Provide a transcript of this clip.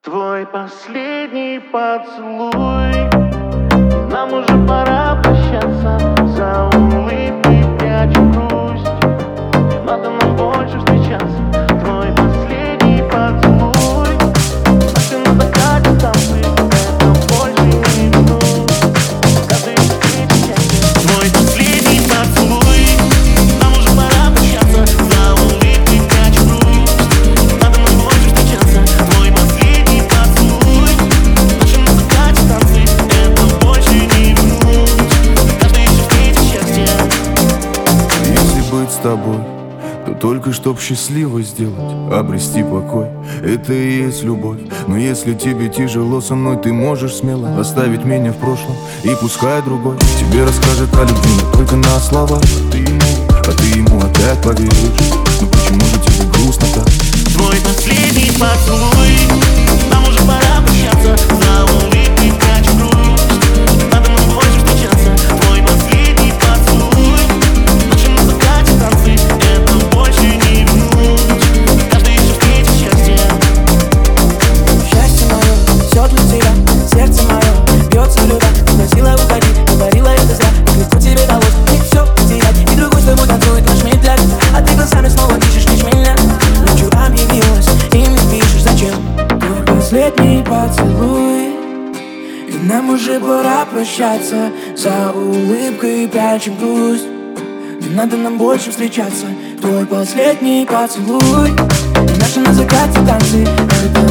Твой последний поцелуй. Нам уже пора быть с тобой, то только чтоб счастливо сделать Обрести покой, это и есть любовь. Но если тебе тяжело со мной, ты можешь смело Оставить меня в прошлом и пускай другой Тебе расскажет о любви, но только на словах. А ты ему, а ты ему опять поверишь. Ну почему последний поцелуй. И нам уже пора прощаться. За улыбкой прячем грусть. Не надо нам больше встречаться. Твой последний поцелуй. И наши на закате танцы Это